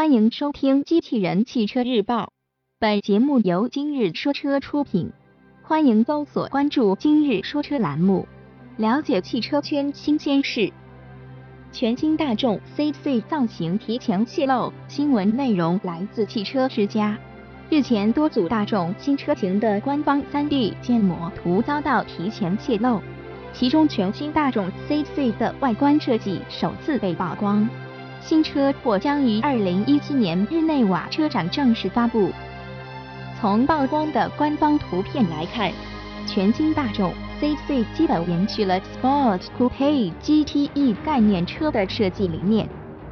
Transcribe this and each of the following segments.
欢迎收听《机器人汽车日报》，本节目由今日说车出品。欢迎搜索关注“今日说车”栏目，了解汽车圈新鲜事。全新大众 CC 造型提前泄露，新闻内容来自汽车之家。日前，多组大众新车型的官方 3D 建模图遭到提前泄露，其中全新大众 CC 的外观设计首次被曝光。新车或将于二零一七年日内瓦车展正式发布。从曝光的官方图片来看，全新大众 CC 基本延续了 Sport Coupe GTE 概念车的设计理念，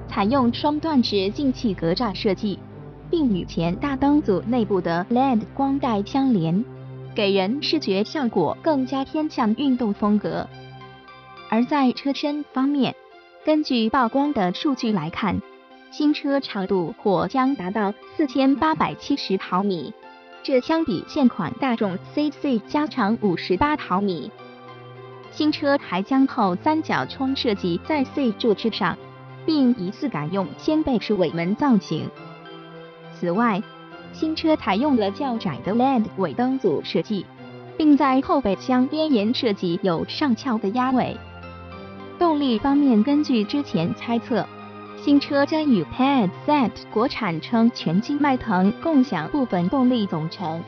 采用双段式进气格栅设计，并与前大灯组内部的 LED 光带相连，给人视觉效果更加偏向运动风格。而在车身方面，根据曝光的数据来看，新车长度或将达到四千八百七十毫米，这相比现款大众 CC 加长五十八毫米。新车还将后三角窗设计在 C 柱之上，并疑似改用掀背式尾门造型。此外，新车采用了较窄的 LED 尾灯组设计，并在后备箱边沿设计有上翘的压尾。动力方面，根据之前猜测，新车将与 PADZ 国产称全新迈腾共享部分动力总成。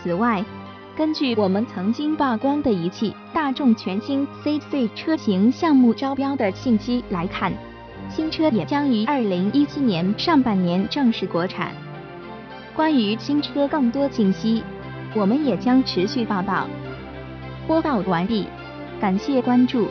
此外，根据我们曾经曝光的一汽大众全新 CC 车型项目招标的信息来看，新车也将于二零一七年上半年正式国产。关于新车更多信息，我们也将持续报道。播报完毕，感谢关注。